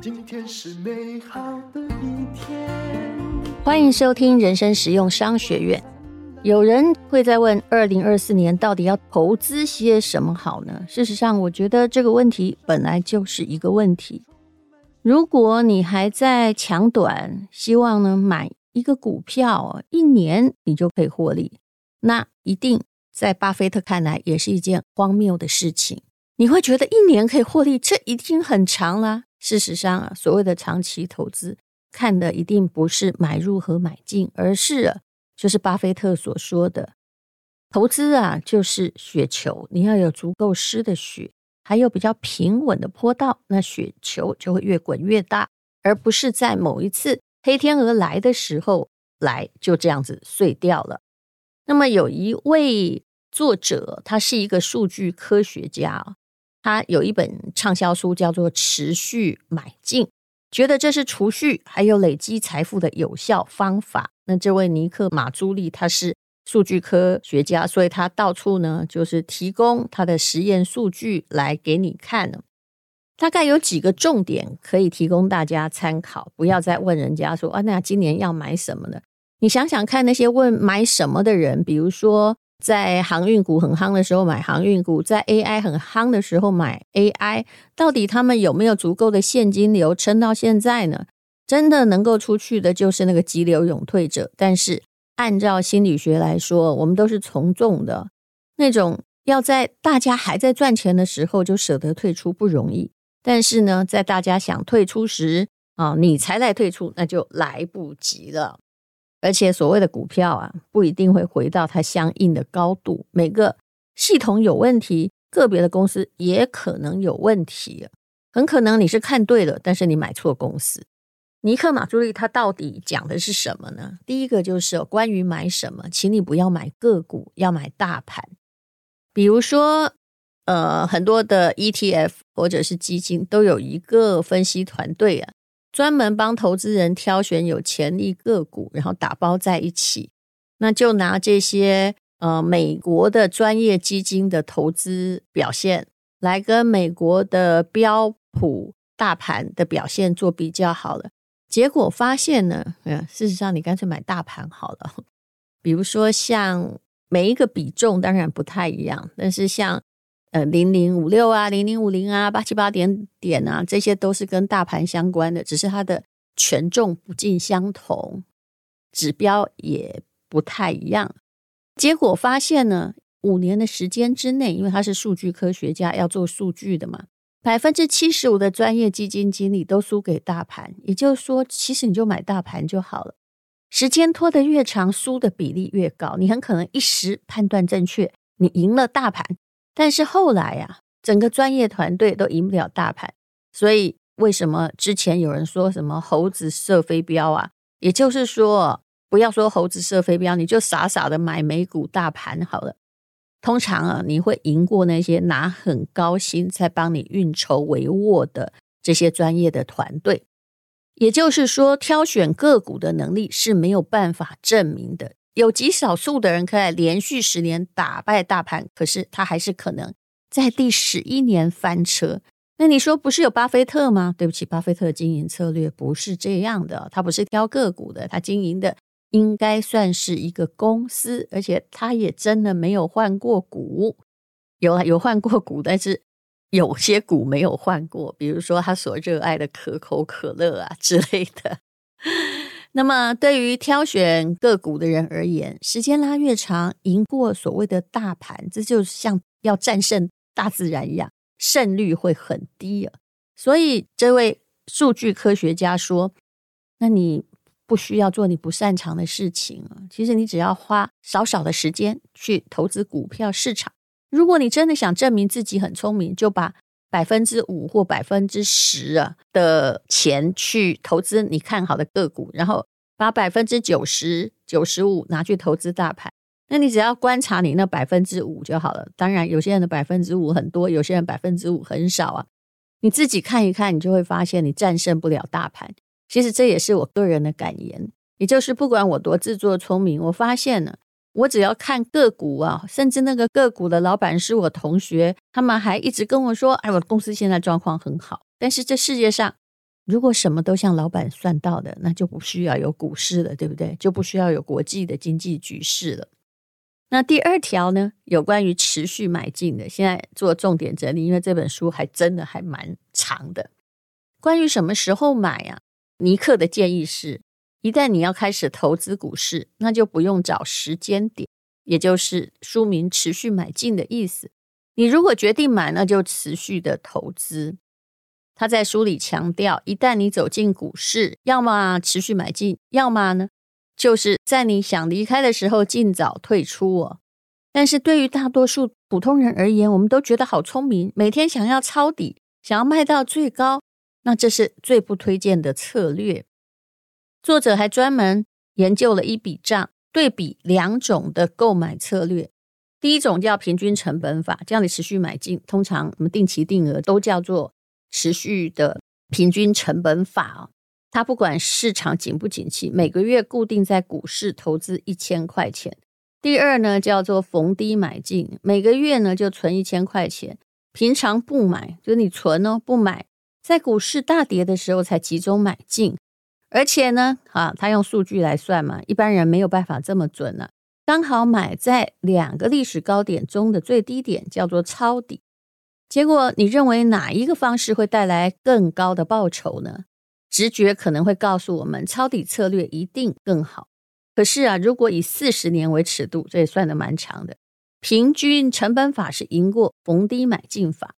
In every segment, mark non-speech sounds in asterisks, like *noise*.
今天是美好的一天。欢迎收听人生实用商学院。有人会在问：二零二四年到底要投资些什么好呢？事实上，我觉得这个问题本来就是一个问题。如果你还在抢短，希望呢买一个股票一年你就可以获利，那一定在巴菲特看来也是一件荒谬的事情。你会觉得一年可以获利，这已经很长了。事实上啊，所谓的长期投资，看的一定不是买入和买进，而是就是巴菲特所说的投资啊，就是雪球，你要有足够湿的雪，还有比较平稳的坡道，那雪球就会越滚越大，而不是在某一次黑天鹅来的时候来就这样子碎掉了。那么有一位作者，他是一个数据科学家。他有一本畅销书，叫做《持续买进》，觉得这是储蓄还有累积财富的有效方法。那这位尼克马朱利他是数据科学家，所以他到处呢就是提供他的实验数据来给你看呢。大概有几个重点可以提供大家参考，不要再问人家说啊，那今年要买什么呢？你想想看，那些问买什么的人，比如说。在航运股很夯的时候买航运股，在 AI 很夯的时候买 AI，到底他们有没有足够的现金流撑到现在呢？真的能够出去的就是那个急流勇退者。但是按照心理学来说，我们都是从众的，那种要在大家还在赚钱的时候就舍得退出不容易。但是呢，在大家想退出时啊，你才来退出，那就来不及了。而且所谓的股票啊，不一定会回到它相应的高度。每个系统有问题，个别的公司也可能有问题。很可能你是看对了，但是你买错公司。尼克马朱利他到底讲的是什么呢？第一个就是关于买什么，请你不要买个股，要买大盘。比如说，呃，很多的 ETF 或者是基金都有一个分析团队啊。专门帮投资人挑选有潜力个股，然后打包在一起。那就拿这些呃美国的专业基金的投资表现来跟美国的标普大盘的表现做比较好了。结果发现呢，嗯，事实上你干脆买大盘好了。*laughs* 比如说像每一个比重当然不太一样，但是像。呃，零零五六啊，零零五零啊，八七八点点啊，这些都是跟大盘相关的，只是它的权重不尽相同，指标也不太一样。结果发现呢，五年的时间之内，因为他是数据科学家，要做数据的嘛，百分之七十五的专业基金经理都输给大盘。也就是说，其实你就买大盘就好了。时间拖得越长，输的比例越高。你很可能一时判断正确，你赢了大盘。但是后来呀、啊，整个专业团队都赢不了大盘，所以为什么之前有人说什么猴子射飞镖啊？也就是说，不要说猴子射飞镖，你就傻傻的买美股大盘好了。通常啊，你会赢过那些拿很高薪在帮你运筹帷幄的这些专业的团队。也就是说，挑选个股的能力是没有办法证明的。有极少数的人可以连续十年打败大盘，可是他还是可能在第十一年翻车。那你说不是有巴菲特吗？对不起，巴菲特经营策略不是这样的，他不是挑个股的，他经营的应该算是一个公司，而且他也真的没有换过股。有啊，有换过股，但是有些股没有换过，比如说他所热爱的可口可乐啊之类的。那么，对于挑选个股的人而言，时间拉越长，赢过所谓的大盘，这就像要战胜大自然一样，胜率会很低啊。所以，这位数据科学家说：“那你不需要做你不擅长的事情啊。其实，你只要花少少的时间去投资股票市场。如果你真的想证明自己很聪明，就把百分之五或百分之十啊的钱去投资你看好的个股，然后把百分之九十九十五拿去投资大盘。那你只要观察你那百分之五就好了。当然，有些人的百分之五很多，有些人百分之五很少啊。你自己看一看，你就会发现你战胜不了大盘。其实这也是我个人的感言，也就是不管我多自作聪明，我发现了，我只要看个股啊，甚至那个个股的老板是我同学，他们还一直跟我说：“哎，我公司现在状况很好。”但是这世界上，如果什么都像老板算到的，那就不需要有股市了，对不对？就不需要有国际的经济局势了。那第二条呢，有关于持续买进的，现在做重点整理，因为这本书还真的还蛮长的。关于什么时候买啊？尼克的建议是，一旦你要开始投资股市，那就不用找时间点，也就是书名“持续买进”的意思。你如果决定买，那就持续的投资。他在书里强调，一旦你走进股市，要么持续买进，要么呢，就是在你想离开的时候尽早退出哦。但是对于大多数普通人而言，我们都觉得好聪明，每天想要抄底，想要卖到最高，那这是最不推荐的策略。作者还专门研究了一笔账，对比两种的购买策略。第一种叫平均成本法，这样你持续买进，通常我们定期定额都叫做。持续的平均成本法啊，它不管市场景不景气，每个月固定在股市投资一千块钱。第二呢，叫做逢低买进，每个月呢就存一千块钱，平常不买，就是你存哦，不买，在股市大跌的时候才集中买进。而且呢，啊，他用数据来算嘛，一般人没有办法这么准呢，刚好买在两个历史高点中的最低点，叫做抄底。结果，你认为哪一个方式会带来更高的报酬呢？直觉可能会告诉我们，抄底策略一定更好。可是啊，如果以四十年为尺度，这也算得蛮长的。平均成本法是赢过逢低买进法，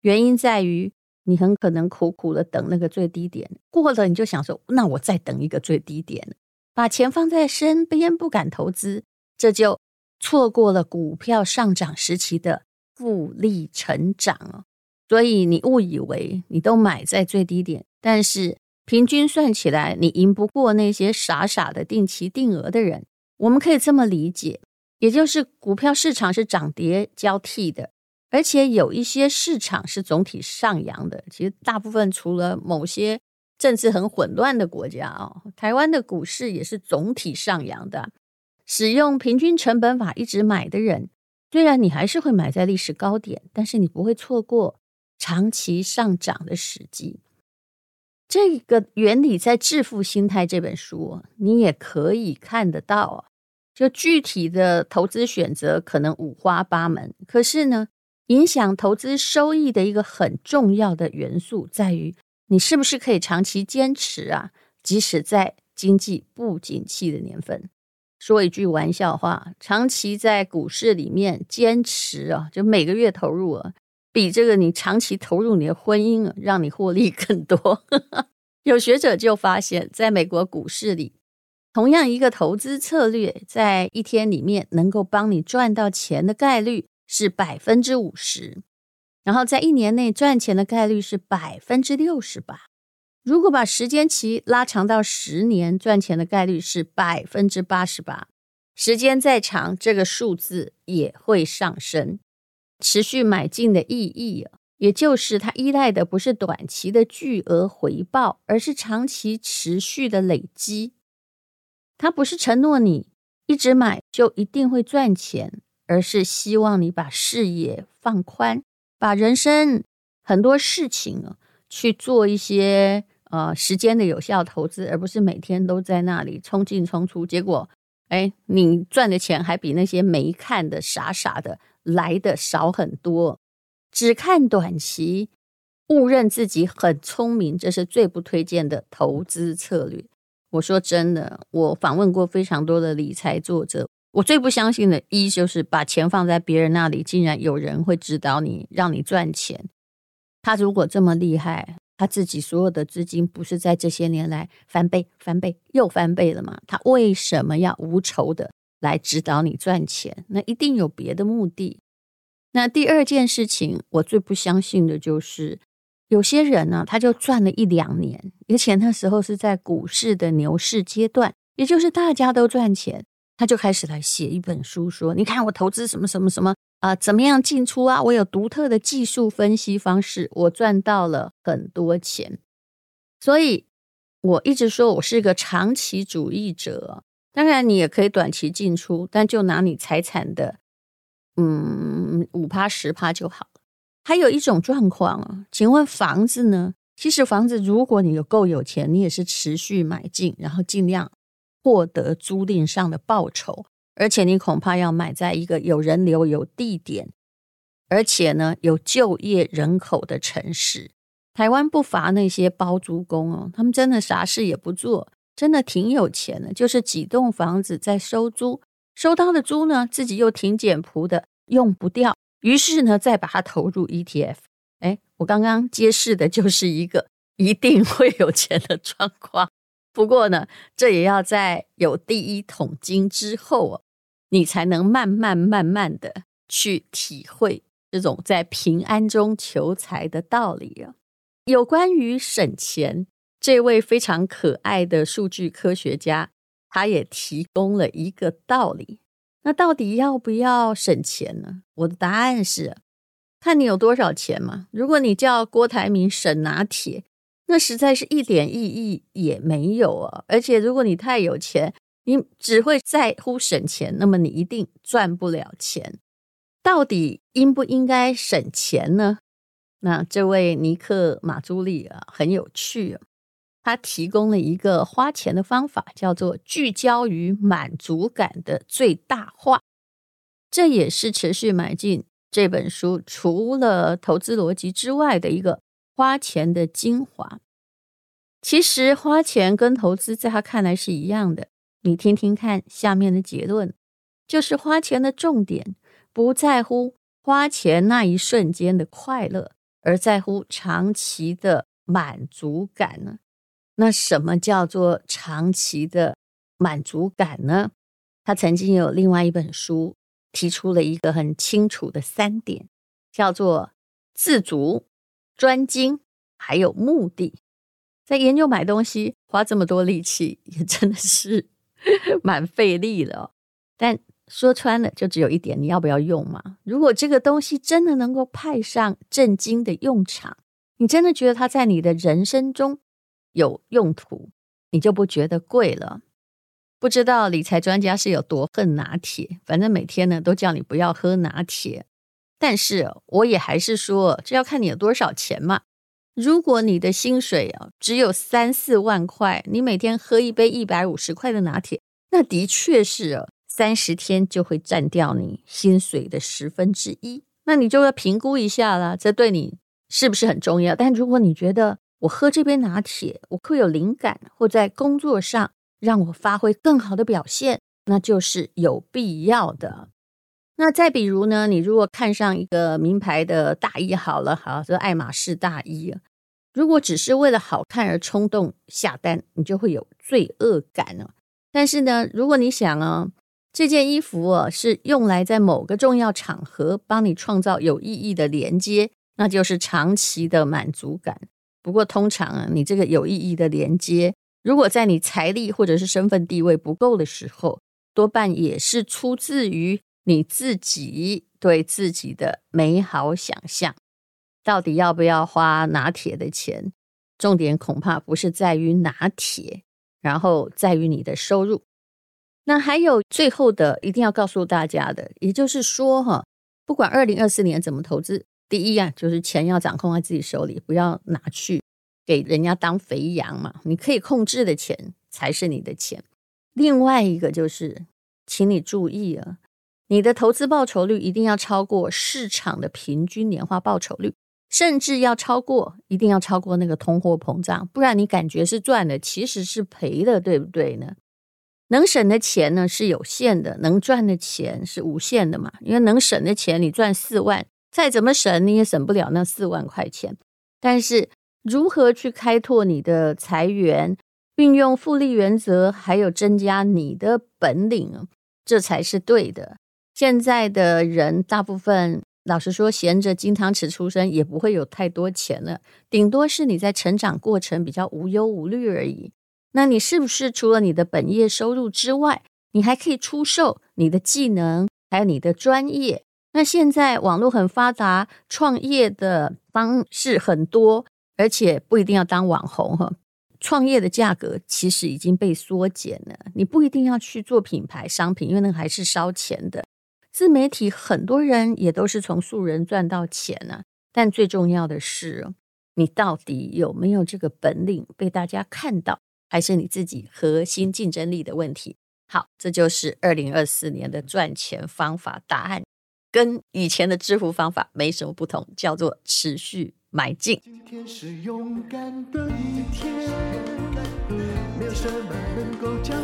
原因在于你很可能苦苦的等那个最低点，过了你就想说，那我再等一个最低点，把钱放在身边不敢投资，这就错过了股票上涨时期的。复利成长哦，所以你误以为你都买在最低点，但是平均算起来，你赢不过那些傻傻的定期定额的人。我们可以这么理解，也就是股票市场是涨跌交替的，而且有一些市场是总体上扬的。其实大部分除了某些政治很混乱的国家哦，台湾的股市也是总体上扬的。使用平均成本法一直买的人。虽然你还是会买在历史高点，但是你不会错过长期上涨的时机。这个原理在《致富心态》这本书，你也可以看得到啊。就具体的投资选择可能五花八门，可是呢，影响投资收益的一个很重要的元素在于你是不是可以长期坚持啊，即使在经济不景气的年份。说一句玩笑话，长期在股市里面坚持啊，就每个月投入啊，比这个你长期投入你的婚姻啊，让你获利更多。*laughs* 有学者就发现，在美国股市里，同样一个投资策略，在一天里面能够帮你赚到钱的概率是百分之五十，然后在一年内赚钱的概率是百分之六十八。如果把时间期拉长到十年，赚钱的概率是百分之八十八。时间再长，这个数字也会上升。持续买进的意义，也就是它依赖的不是短期的巨额回报，而是长期持续的累积。它不是承诺你一直买就一定会赚钱，而是希望你把视野放宽，把人生很多事情啊去做一些。呃，时间的有效投资，而不是每天都在那里冲进冲出，结果，哎，你赚的钱还比那些没看的傻傻的来的少很多。只看短期，误认自己很聪明，这是最不推荐的投资策略。我说真的，我访问过非常多的理财作者，我最不相信的一就是把钱放在别人那里，竟然有人会指导你，让你赚钱。他如果这么厉害。他自己所有的资金不是在这些年来翻倍、翻倍又翻倍了吗？他为什么要无酬的来指导你赚钱？那一定有别的目的。那第二件事情，我最不相信的就是有些人呢、他就赚了一两年，而且那时候是在股市的牛市阶段，也就是大家都赚钱，他就开始来写一本书，说：“你看我投资什么什么什么。”啊、怎么样进出啊？我有独特的技术分析方式，我赚到了很多钱。所以我一直说我是一个长期主义者。当然，你也可以短期进出，但就拿你财产的，嗯，五趴十趴就好了。还有一种状况啊，请问房子呢？其实房子，如果你有够有钱，你也是持续买进，然后尽量获得租赁上的报酬，而且你恐怕要买在一个有人流、有地点，而且呢有就业人口的城市。台湾不乏那些包租公哦，他们真的啥事也不做。真的挺有钱的，就是几栋房子在收租，收到的租呢，自己又挺简朴的，用不掉，于是呢，再把它投入 ETF。哎，我刚刚揭示的就是一个一定会有钱的状况。不过呢，这也要在有第一桶金之后哦，你才能慢慢慢慢的去体会这种在平安中求财的道理啊。有关于省钱。这位非常可爱的数据科学家，他也提供了一个道理。那到底要不要省钱呢？我的答案是，看你有多少钱嘛。如果你叫郭台铭省拿铁，那实在是一点意义也没有啊。而且如果你太有钱，你只会在乎省钱，那么你一定赚不了钱。到底应不应该省钱呢？那这位尼克马朱利啊，很有趣啊。他提供了一个花钱的方法，叫做聚焦于满足感的最大化。这也是持续买进这本书除了投资逻辑之外的一个花钱的精华。其实花钱跟投资在他看来是一样的。你听听看下面的结论，就是花钱的重点不在乎花钱那一瞬间的快乐，而在乎长期的满足感呢。那什么叫做长期的满足感呢？他曾经有另外一本书提出了一个很清楚的三点，叫做自足、专精，还有目的。在研究买东西花这么多力气，也真的是 *laughs* 蛮费力的。但说穿了，就只有一点，你要不要用嘛？如果这个东西真的能够派上正经的用场，你真的觉得它在你的人生中有用途，你就不觉得贵了。不知道理财专家是有多恨拿铁，反正每天呢都叫你不要喝拿铁。但是我也还是说，这要看你有多少钱嘛。如果你的薪水啊只有三四万块，你每天喝一杯一百五十块的拿铁，那的确是三十天就会占掉你薪水的十分之一。那你就要评估一下了，这对你是不是很重要？但如果你觉得，我喝这杯拿铁，我会有灵感，或在工作上让我发挥更好的表现，那就是有必要的。那再比如呢，你如果看上一个名牌的大衣，好了，好，这爱马仕大衣，如果只是为了好看而冲动下单，你就会有罪恶感了。但是呢，如果你想啊，这件衣服啊是用来在某个重要场合帮你创造有意义的连接，那就是长期的满足感。不过，通常啊，你这个有意义的连接，如果在你财力或者是身份地位不够的时候，多半也是出自于你自己对自己的美好想象。到底要不要花拿铁的钱？重点恐怕不是在于拿铁，然后在于你的收入。那还有最后的，一定要告诉大家的，也就是说，哈，不管二零二四年怎么投资。第一啊，就是钱要掌控在自己手里，不要拿去给人家当肥羊嘛。你可以控制的钱才是你的钱。另外一个就是，请你注意啊，你的投资报酬率一定要超过市场的平均年化报酬率，甚至要超过，一定要超过那个通货膨胀，不然你感觉是赚的，其实是赔的，对不对呢？能省的钱呢是有限的，能赚的钱是无限的嘛。因为能省的钱，你赚四万。再怎么省，你也省不了那四万块钱。但是，如何去开拓你的财源，运用复利原则，还有增加你的本领，这才是对的。现在的人大部分，老实说，衔着金汤匙出生，也不会有太多钱了。顶多是你在成长过程比较无忧无虑而已。那你是不是除了你的本业收入之外，你还可以出售你的技能，还有你的专业？那现在网络很发达，创业的方式很多，而且不一定要当网红哈。创业的价格其实已经被缩减了，你不一定要去做品牌商品，因为那还是烧钱的。自媒体很多人也都是从素人赚到钱、啊，但最重要的是，你到底有没有这个本领被大家看到，还是你自己核心竞争力的问题？好，这就是二零二四年的赚钱方法答案，跟以前的致富方法没什么不同，叫做持续。买进。今天是勇敢的一天，没有什么能够将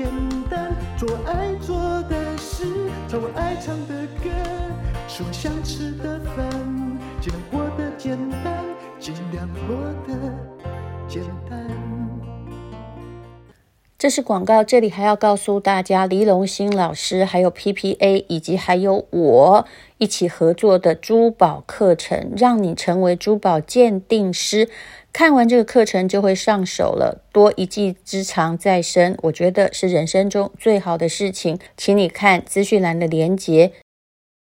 简单，做爱做的事，唱我爱唱的歌，吃我想吃的饭。尽量过得简单，尽量过得简单。这是广告，这里还要告诉大家，黎龙兴老师还有 PPA 以及还有我一起合作的珠宝课程，让你成为珠宝鉴定师。看完这个课程就会上手了，多一技之长在身，我觉得是人生中最好的事情。请你看资讯栏的连结，